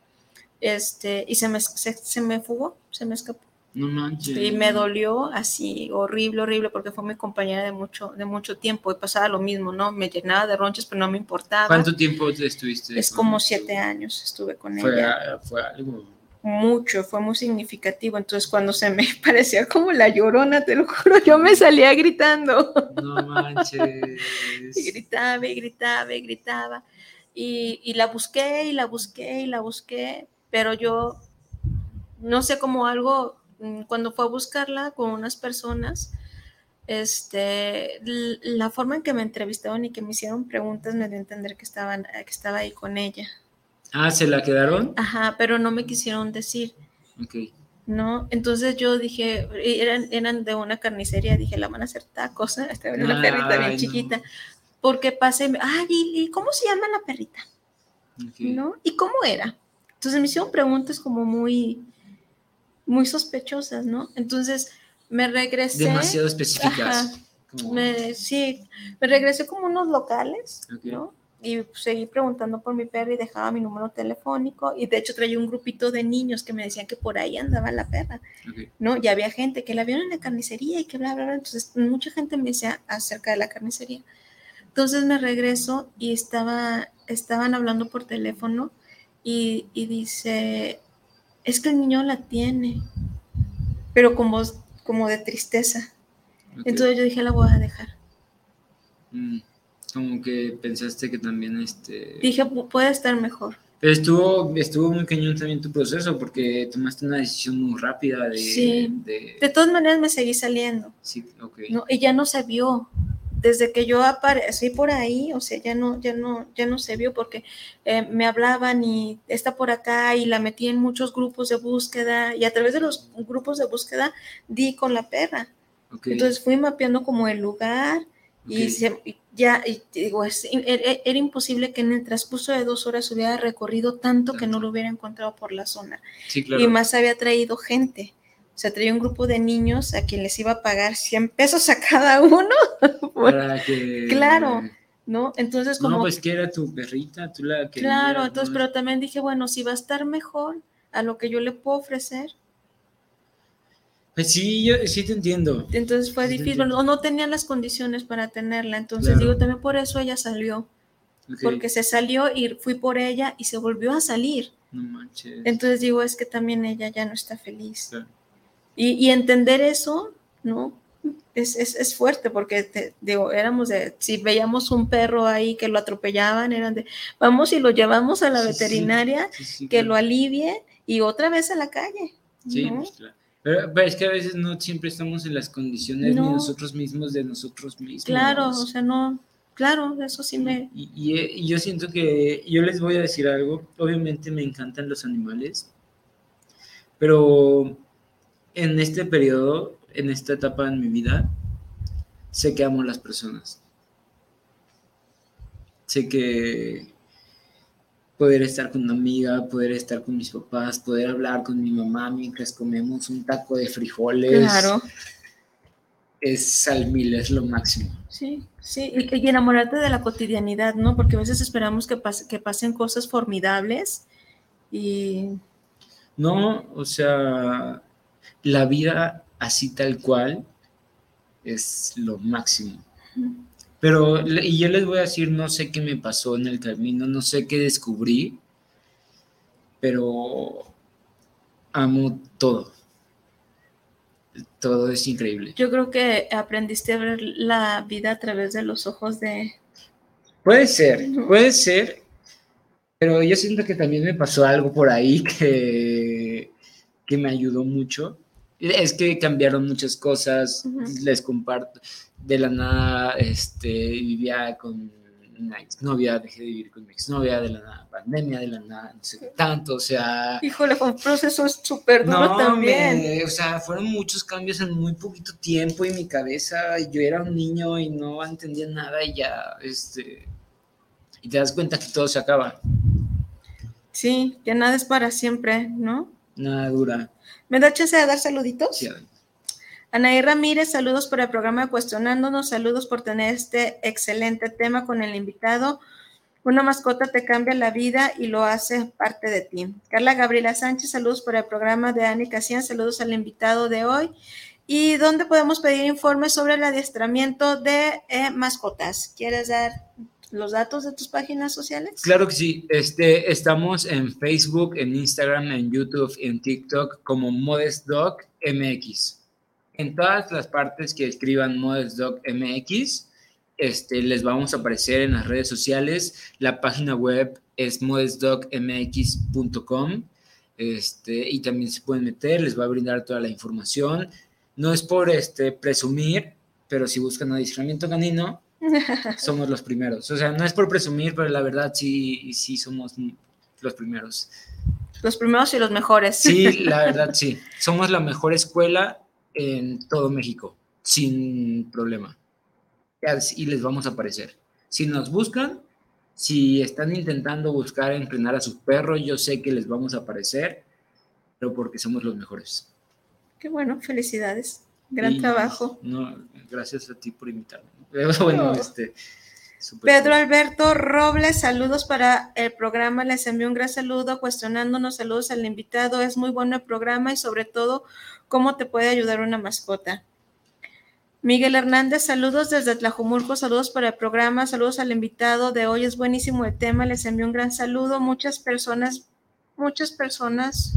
Este, y se me, se, se me fugó, se me escapó. No manches. Y me dolió así, horrible, horrible, porque fue mi compañera de mucho, de mucho tiempo y pasaba lo mismo, ¿no? Me llenaba de ronchas, pero no me importaba. ¿Cuánto tiempo te estuviste? Es como siete años estuve con Fue, ella. fue algo. Mucho, fue muy significativo. Entonces, cuando se me parecía como la llorona, te lo juro, yo me salía gritando. No manches. Y gritaba y gritaba y gritaba. Y, y la busqué y la busqué y la busqué, pero yo no sé cómo algo, cuando fue a buscarla con unas personas, este, la forma en que me entrevistaron y que me hicieron preguntas me dio a entender que, estaban, que estaba ahí con ella. Ah, ¿se la quedaron? Ajá, pero no me quisieron decir. Ok. ¿no? Entonces yo dije, eran, eran de una carnicería, dije, la van a hacer tacos, ¿eh? Esta era una perrita bien no. chiquita. Porque pasé, ¿y, y cómo se llama la perrita? ok. ¿No? ¿Y cómo era? Entonces me hicieron preguntas como muy, muy sospechosas, ¿no? Entonces me regresé. Demasiado específicas. Ajá. Como- Me, sí, me regresé como unos locales, Ok. ¿no? Y seguí preguntando por mi perra y dejaba mi número telefónico. Y de hecho traía un grupito de niños que me decían que por ahí andaba la perra. ok. ¿no? Y había gente que la vieron en la carnicería y que bla, bla, bla. Entonces, mucha gente me decía acerca de la carnicería. Entonces me regreso y estaba, estaban hablando por teléfono y, y dice, es que el niño la tiene, pero con voz como de tristeza. ok. Entonces yo dije, la voy a dejar. Mm, Como que pensaste que también este. Dije, "Pu- puede estar mejor. Pero estuvo, estuvo muy cañón también tu proceso porque tomaste una decisión muy rápida de. Sí. de- De todas maneras me seguí saliendo. sí, ok. ¿no? Y ya no se vio. Desde que yo aparecí por ahí, o sea, ya no, ya no, ya no se vio porque eh, me hablaban y está por acá y la metí en muchos grupos de búsqueda y a través de los grupos de búsqueda di con la perra. Entonces fui mapeando como el lugar y, se- y ya, y digo, es- era, era imposible que en el transcurso de dos horas hubiera recorrido tanto que no lo hubiera encontrado por la zona. Sí, claro. Y más había traído gente. O sea, traía un grupo de niños a quien les iba a pagar 100 pesos a cada uno. Para que. Claro. ¿no? Entonces como... No, pues que era tu perrita, tú la querías. Claro, entonces, ¿no? pero también dije, bueno, si va a estar mejor a lo que yo le puedo ofrecer, Pues sí, yo sí te entiendo. entonces fue Sí, difícil, o no tenía las condiciones para tenerla, entonces Claro. digo, también por eso ella salió, porque se salió y fui por ella y se volvió a salir. No manches. Entonces digo, es que también ella ya no está feliz. Claro. Y, y entender eso, ¿no? Es, es, es fuerte porque, te- digo, éramos de, si veíamos un perro ahí que lo atropellaban, eran de, vamos y lo llevamos a la Sí, veterinaria, Sí, sí, que claro. lo alivie y otra vez a la calle. Sí, ¿no? pues, claro. Pero, pero es que a veces no siempre estamos en las condiciones No. ni nosotros mismos de nosotros mismos. Claro, o sea, no, claro, eso sí me... Y, y, y yo siento que yo les voy a decir algo. Obviamente me encantan los animales, pero en este periodo, en esta etapa en mi vida, sé que amo a las personas. Sé que poder estar con una amiga, poder estar con mis papás, poder hablar con mi mamá mientras comemos un taco de frijoles, Claro, es al mil, es lo máximo. sí, sí, y, y enamorarte de la cotidianidad, ¿no? Porque a veces esperamos que, pase- que pasen cosas formidables y No, o sea, la vida así tal cual es lo máximo. Pero, y yo les voy a decir, no sé qué me pasó en el camino, no sé qué descubrí, pero amo todo. Todo es increíble. yo creo que aprendiste a ver la vida a través de los ojos de... Puede ser, puede ser, pero yo siento que también me pasó algo por ahí que, que me ayudó mucho. Es que cambiaron muchas cosas, les comparto. De la nada, este, vivía con una exnovia, dejé de vivir con mi exnovia, de la nada, pandemia, de la nada, no sé qué tanto, o sea... Híjole, fue un proceso súper duro No, también. me- o sea, fueron muchos cambios en muy poquito tiempo y mi cabeza, yo era un niño y no entendía nada y ya, este, y te das cuenta que todo se acaba, Sí, que nada es para siempre, ¿no? Nada dura. ¿Me da chance de dar saluditos? Sí, Anaí Ramírez, saludos por el programa Cuestionándonos, saludos por tener este excelente tema con el invitado. Una mascota te cambia la vida y lo hace parte de ti. Carla Gabriela Sánchez, saludos por el programa de Ani Casian, saludos al invitado de hoy. ¿Y dónde podemos pedir informes sobre el adiestramiento de eh, mascotas? ¿Quieres dar los datos de tus páginas sociales? Claro que sí, este, estamos en Facebook, en Instagram, en YouTube, en TikTok como Modest Dog MX. En todas las partes que escriban Modest Dog MX, este, les vamos a aparecer en las redes sociales. La página web es modestdogmx.com este, y también se pueden meter, les va a brindar toda la información. No es por este, presumir, pero si buscan adiestramiento canino, somos los primeros. O sea, no es por presumir, pero la verdad sí, sí somos los primeros. Los primeros y los mejores. Sí, la verdad sí. Somos la mejor escuela en todo México, sin problema. Y les vamos a aparecer. Si nos buscan, si están intentando buscar entrenar a sus perros, yo sé que les vamos a aparecer, pero porque somos los mejores. Qué bueno, felicidades. Gran Y, trabajo. No, gracias a ti por invitarme. Bueno, este. Pedro. Alberto Robles, saludos para el programa. Les envío un gran saludo cuestionándonos. Saludos al invitado. Es muy bueno el programa y sobre todo cómo te puede ayudar una mascota. Miguel Hernández, saludos desde Tlajumulco, saludos para el programa, saludos al invitado de hoy, es buenísimo el tema, les envío un gran saludo. Muchas personas, muchas personas,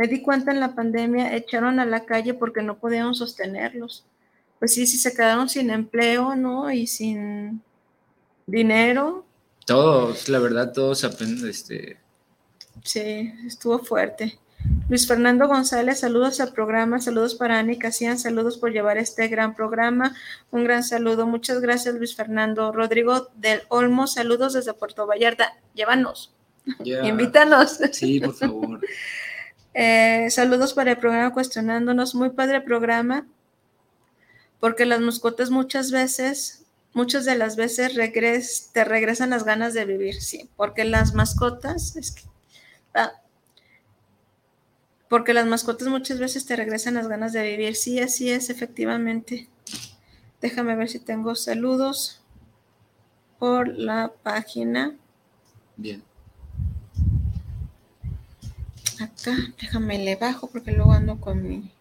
me di cuenta en la pandemia, echaron a la calle porque no podían sostenerlos. Pues sí, sí se quedaron sin empleo, ¿no? Y sin dinero. Todos, la verdad, todos apenas, este, Sí, estuvo fuerte. Luis Fernando González, saludos al programa, saludos para Ani Casian, saludos por llevar este gran programa, un gran saludo, muchas gracias Luis Fernando. Rodrigo del Olmo, saludos desde Puerto Vallarta, llévanos, invítanos. Sí, por favor. Eh, saludos para el programa Cuestionándonos, muy padre programa, porque las mascotas muchas veces, muchas de las veces te regresan las ganas de vivir, sí, porque las mascotas, es que, ah, porque las mascotas muchas veces te regresan las ganas de vivir, sí, así es, efectivamente. Déjame ver si tengo saludos. por la página. Bien. Acá, déjame le bajo porque luego ando con mi.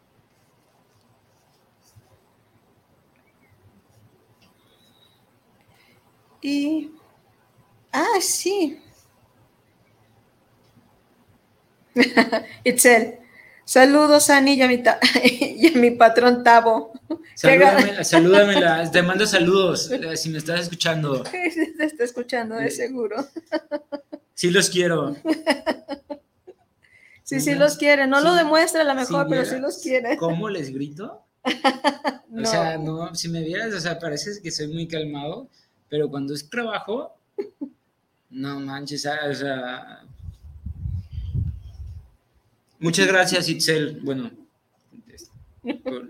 Y. Ah, sí. Itzel. Saludos, Ani, y a mi, y a mi patrón Tavo. Salúdame, salúdamela, te mando saludos eh, si me estás escuchando. Te está escuchando, de seguro. Sí los quiero. Sí, sí los quiere. No lo demuestra a lo mejor, pero sí los quiere. ¿Cómo les grito? O sea, no, si me vieras, o sea, parece que soy muy calmado, pero cuando es trabajo, no manches, ah, o sea. Muchas gracias, Itzel. Bueno,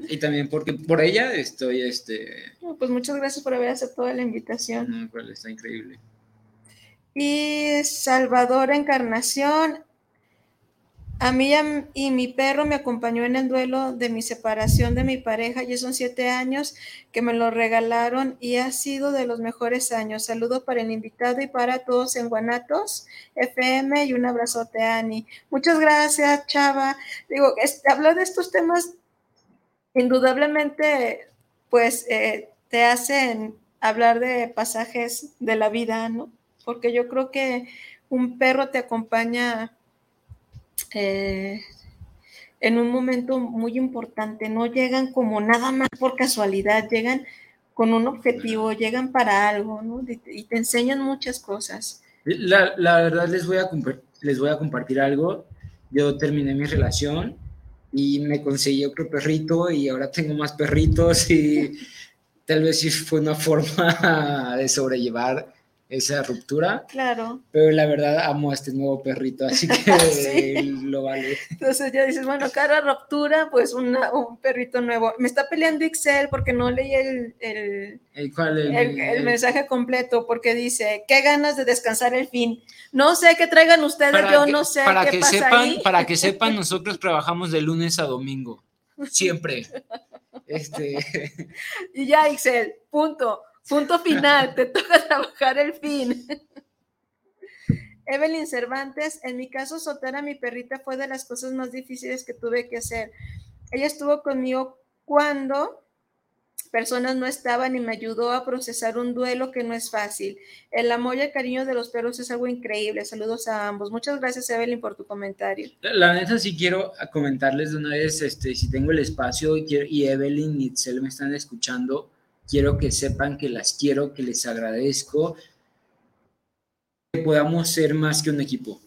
y también porque por ella estoy, este... pues muchas gracias por haber aceptado la invitación. No, pues está increíble. Y Salvador Encarnación, a mí y mi perro me acompañó en el duelo de mi separación de mi pareja, ya son siete años que me lo regalaron y ha sido de los mejores años. Saludo para el invitado y para todos en Guanatos FM y un abrazote, Ani. Muchas gracias, Chava. Digo, este, hablar de estos temas indudablemente, pues, eh, te hacen hablar de pasajes de la vida, ¿no? Porque yo creo que un perro te acompaña eh, en un momento muy importante, no llegan como nada más por casualidad, llegan con un objetivo, llegan para algo, ¿no? Y te enseñan muchas cosas. La, la verdad les voy, a les voy a compartir algo. Yo terminé mi relación y me conseguí otro perrito y ahora tengo más perritos y tal vez sí fue una forma de sobrellevar esa ruptura. Claro. Pero la verdad amo a este nuevo perrito, así que lo vale. Entonces ya dices, bueno, cada ruptura, pues un perrito nuevo. Me está peleando Excel porque no leí el, el, el, mensaje completo, porque dice, qué ganas de descansar el fin. No sé qué traigan ustedes, yo no sé para qué que sepan, Para que sepan, nosotros trabajamos de lunes a domingo, siempre. este... Y ya, Excel, punto. Punto final, te toca trabajar el fin. Evelyn Cervantes, en mi caso, soltar a mi perrita fue de las cosas más difíciles que tuve que hacer. Ella estuvo conmigo cuando personas no estaban y me ayudó a procesar un duelo que no es fácil. El amor y el cariño de los perros es algo increíble. Saludos a ambos. Muchas gracias, Evelyn, por tu comentario. La neta, sí quiero comentarles de una vez, este, si tengo el espacio y, y Evelyn y Itzel me están escuchando, quiero que sepan que las quiero, que les agradezco, que podamos ser más que un equipo.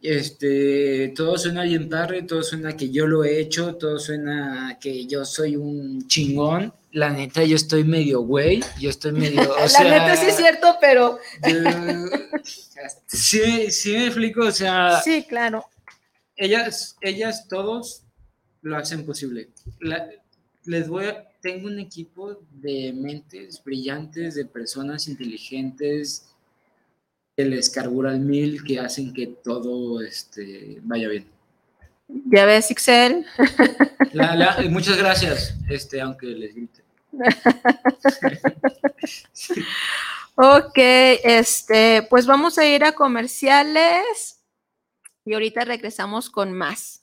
Este, todo suena bien padre, todo suena que yo lo he hecho, todo suena que yo soy un chingón. La neta, yo estoy medio güey, yo estoy medio. la neta sí es cierto, pero. sí, sí me explico, o sea. Sí, claro. Ellas, ellas todos lo hacen posible. les voy a, tengo un equipo de mentes brillantes, de personas inteligentes, que les carbura mil, que hacen que todo este, vaya bien. Ya ves, Excel. muchas gracias, este, aunque les grite. Ok, este, pues vamos a ir a comerciales y ahorita regresamos con más.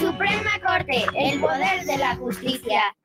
Suprema Corte, el poder de la justicia.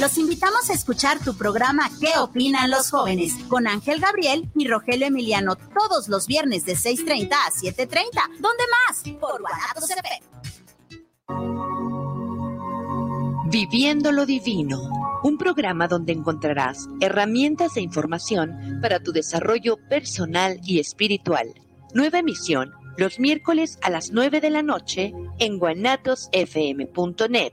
Los invitamos a escuchar tu programa ¿Qué opinan los jóvenes? con Ángel Gabriel y Rogelio Emiliano todos los viernes de 6.30 a 7.30. ¿Dónde más? Por Guanatos FM. Viviendo lo Divino, un programa donde encontrarás herramientas e información para tu desarrollo personal y espiritual. Nueva emisión los miércoles a las 9 de la noche en guanatosfm.net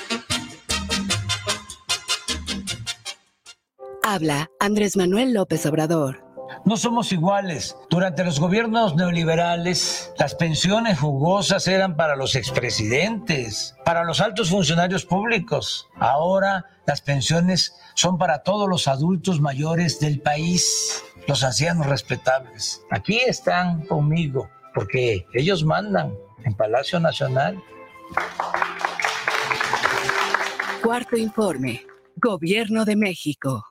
Habla Andrés Manuel López Obrador. No somos iguales. Durante los gobiernos neoliberales, las pensiones jugosas eran para los expresidentes, para los altos funcionarios públicos. Ahora las pensiones son para todos los adultos mayores del país, los ancianos respetables. Aquí están conmigo, porque ellos mandan en Palacio Nacional. Cuarto informe. Gobierno de México.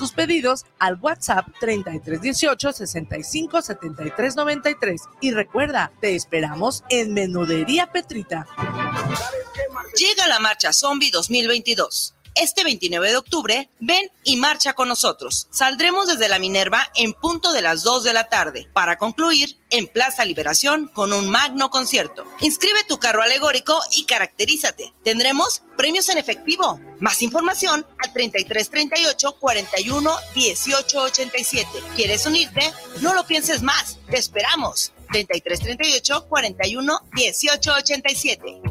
tus pedidos al WhatsApp 3318 65 73 93. Y recuerda, te esperamos en Menudería Petrita. Llega la marcha Zombie 2022 Este 29 de octubre, ven y marcha con nosotros. Saldremos desde la Minerva en punto de las 2 de la tarde para concluir en Plaza Liberación con un magno concierto. Inscribe tu carro alegórico y caracterízate. Tendremos premios en efectivo. Más información al 3338 41 18 87. ¿Quieres unirte? No lo pienses más. Te esperamos. 3338 41 18 87.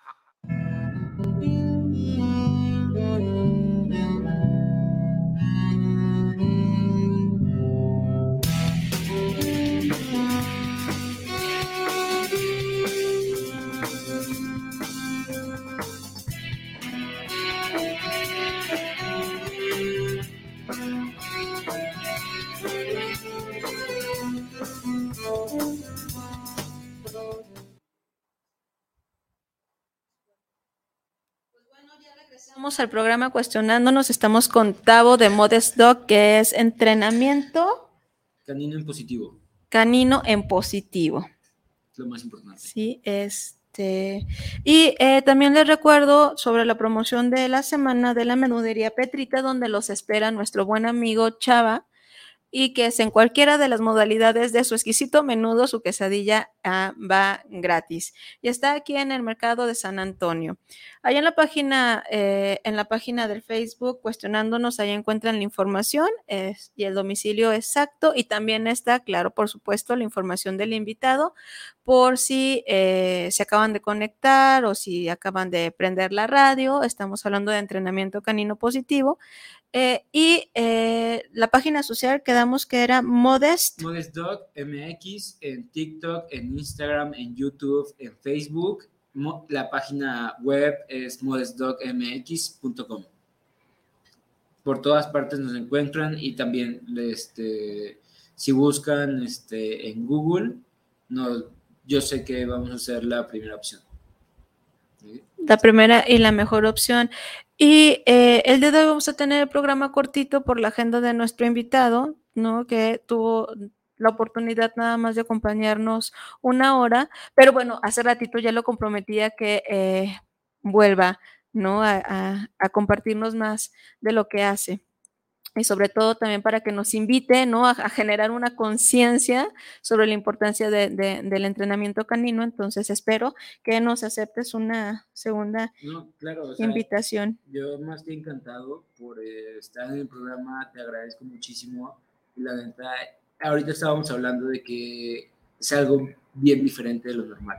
Vamos al programa cuestionándonos. Estamos con Tavo de Modest Dog, que es entrenamiento Canino en positivo. canino en positivo. Lo más importante. Sí, este. Y eh, también les recuerdo sobre la promoción de la semana de la menudería Petrita, donde los espera nuestro buen amigo Chava, y que es en cualquiera de las modalidades de su exquisito menudo, su quesadilla ah, va gratis. Y está aquí en el mercado de San Antonio. Ahí en la página, eh, en la página del Facebook, cuestionándonos, ahí encuentran la información y el domicilio exacto. Y también está, claro, por supuesto, la información del invitado, por si eh, se acaban de conectar o si acaban de prender la radio. Estamos hablando de entrenamiento canino positivo. Eh, y eh, la página social quedamos que era Modest. Modest Dog MX en TikTok, en Instagram, en YouTube, en Facebook. Mo- La página web es modestdogmx.com. Por todas partes nos encuentran y también este, si buscan este, en Google, no, yo sé que vamos a ser la primera opción. ¿Sí? La primera y la mejor opción. Y eh, el día de hoy vamos a tener el programa cortito por la agenda de nuestro invitado, ¿no? Que tuvo la oportunidad nada más de acompañarnos una hora, pero bueno, hace ratito ya lo comprometía que eh, vuelva, ¿no? A, compartirnos más de lo que hace. Y sobre todo también para que nos invite, ¿no? A, a generar una conciencia sobre la importancia de- de- del entrenamiento canino. Entonces espero que nos aceptes una segunda No, claro, o sea, invitación. Yo más que encantado por eh, estar en el programa, te agradezco muchísimo. La neta, ahorita estábamos hablando de que es algo bien diferente de lo normal.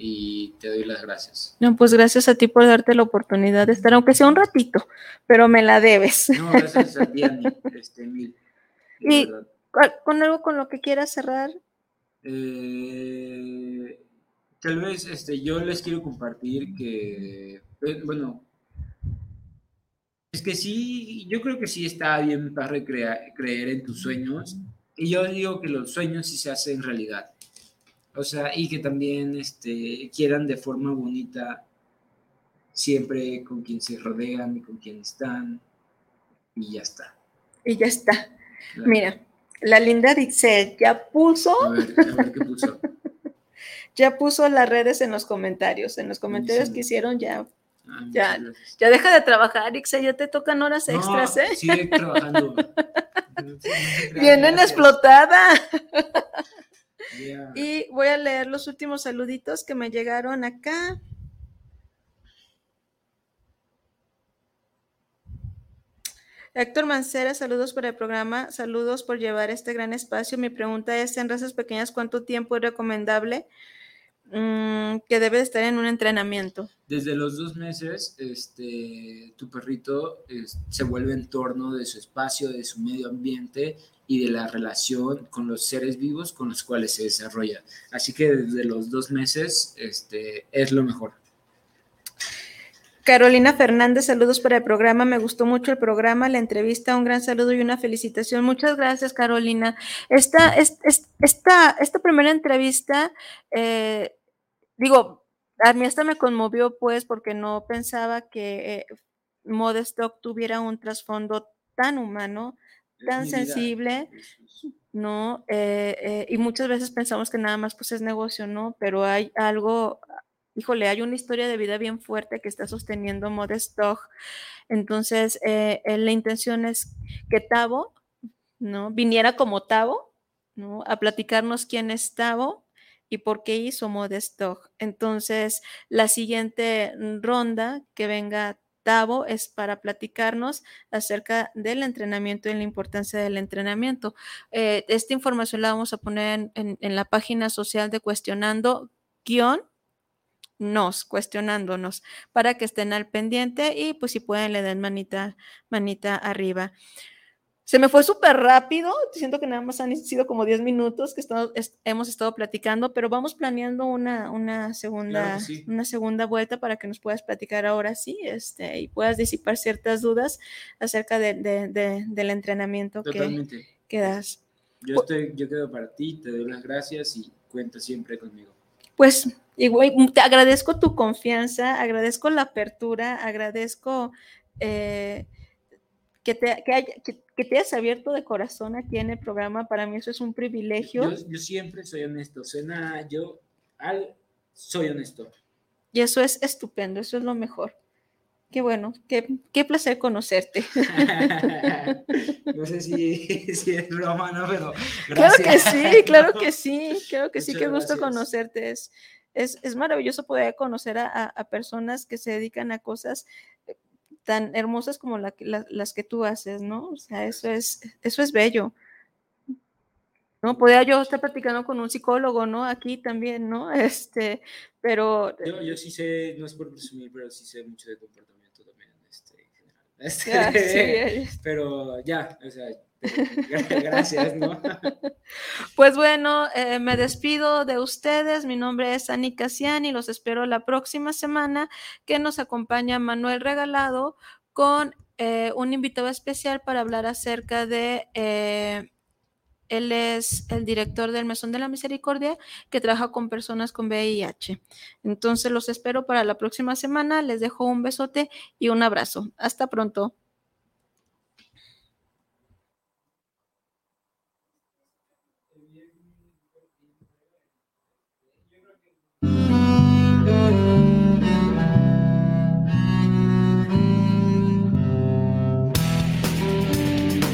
Y te doy las gracias. No, pues gracias a ti por darte la oportunidad de estar, aunque sea un ratito, pero me la debes. No, gracias a ti, este, mil. Y verdad. ¿cuál- con algo con lo que quieras cerrar. Eh, tal vez este, yo les quiero compartir que, eh, bueno, es que sí, yo creo que sí está bien para creer en tus sueños. Y yo digo que los sueños sí se hacen realidad. O sea, y que también este, quieran de forma bonita siempre con quien se rodean y con quien están. Y ya está. Y ya está. Claro. Mira, la linda Dixel ya puso, A ver, a ver qué puso. ya puso las redes en los comentarios. En los comentarios que hicieron ya, Ah, ya, ya deja de trabajar, Dixel, ya te tocan horas No, extras, ¿eh? Sigue trabajando. Vienen explotada. Y voy a leer los últimos saluditos que me llegaron acá. Héctor Mancera, saludos por el programa, saludos por llevar este gran espacio. Mi pregunta es, en razas pequeñas, ¿cuánto tiempo es recomendable mm, que debe de estar en un entrenamiento? Desde los dos meses, este, tu perrito es- se vuelve en torno de su espacio, de su medio ambiente y de la relación con los seres vivos con los cuales se desarrolla. Así que desde los dos meses este, es lo mejor. Carolina Fernández, saludos para el programa. Me gustó mucho el programa, la entrevista. Un gran saludo y una felicitación. Muchas gracias, Carolina. Esta, es- es- esta, esta primera entrevista, eh, digo, a mí hasta me conmovió, pues, porque no pensaba que eh, Modest Dog tuviera un trasfondo tan humano, tan sensible, ¿no? Eh, eh, y muchas veces pensamos que nada más pues es negocio, ¿no? Pero hay algo, híjole, hay una historia de vida bien fuerte que está sosteniendo Modest Dog. Entonces, eh, eh, la intención es que Tavo, ¿no? Viniera como Tavo, ¿no? A platicarnos quién es Tavo y por qué hizo Modest Dog. Entonces, la siguiente ronda que venga Es para platicarnos acerca del entrenamiento y la importancia del entrenamiento. Eh, esta información la vamos a poner en la página social de Cuestionando guion nos, cuestionándonos, para que estén al pendiente y pues si pueden le den manita, manita arriba. Se me fue súper rápido, siento que nada más han sido como 10 minutos que estamos- es- hemos estado platicando, pero vamos planeando una, una, segunda, Claro que sí. una segunda vuelta para que nos puedas platicar ahora sí este, y puedas disipar ciertas dudas acerca de- de- de- del entrenamiento que, que das. Yo, estoy, yo quedo para ti, te doy las gracias y cuenta siempre conmigo. Pues igual, te agradezco tu confianza, agradezco la apertura, agradezco eh, que, te, que, haya- que- que te hayas abierto de corazón aquí en el programa. Para mí eso es un privilegio Yo, yo siempre soy honesto. Suena, yo al, soy honesto. y eso es estupendo, eso es lo mejor. Qué bueno, qué, qué placer conocerte. No sé si, si es broma, ¿no? Pero Claro que gracias. sí, claro que sí, claro que sí, Muchas qué gusto gracias. conocerte. Es, es, es maravilloso poder conocer a, a- personas que se dedican a cosas tan hermosas como la la- las que tú haces, ¿no? O sea, eso es, eso es bello. ¿No? Podría yo estar platicando con un psicólogo, ¿no? Aquí también, ¿no? Este, pero Yo, yo sí sé, no es por presumir, pero sí sé mucho de comportamiento también, este, en general. Este, Ya, sí, eh. pero ya, o sea, gracias, ¿no? Pues bueno, eh, me despido de ustedes. Mi nombre es Ani Casiani. Los espero la próxima semana que nos acompaña Manuel Regalado con eh, un invitado especial para hablar acerca de... eh, él es el director del Mesón de la Misericordia que trabaja con personas con VIH. Entonces los espero para la próxima semana. Les dejo un besote y un abrazo. Hasta pronto.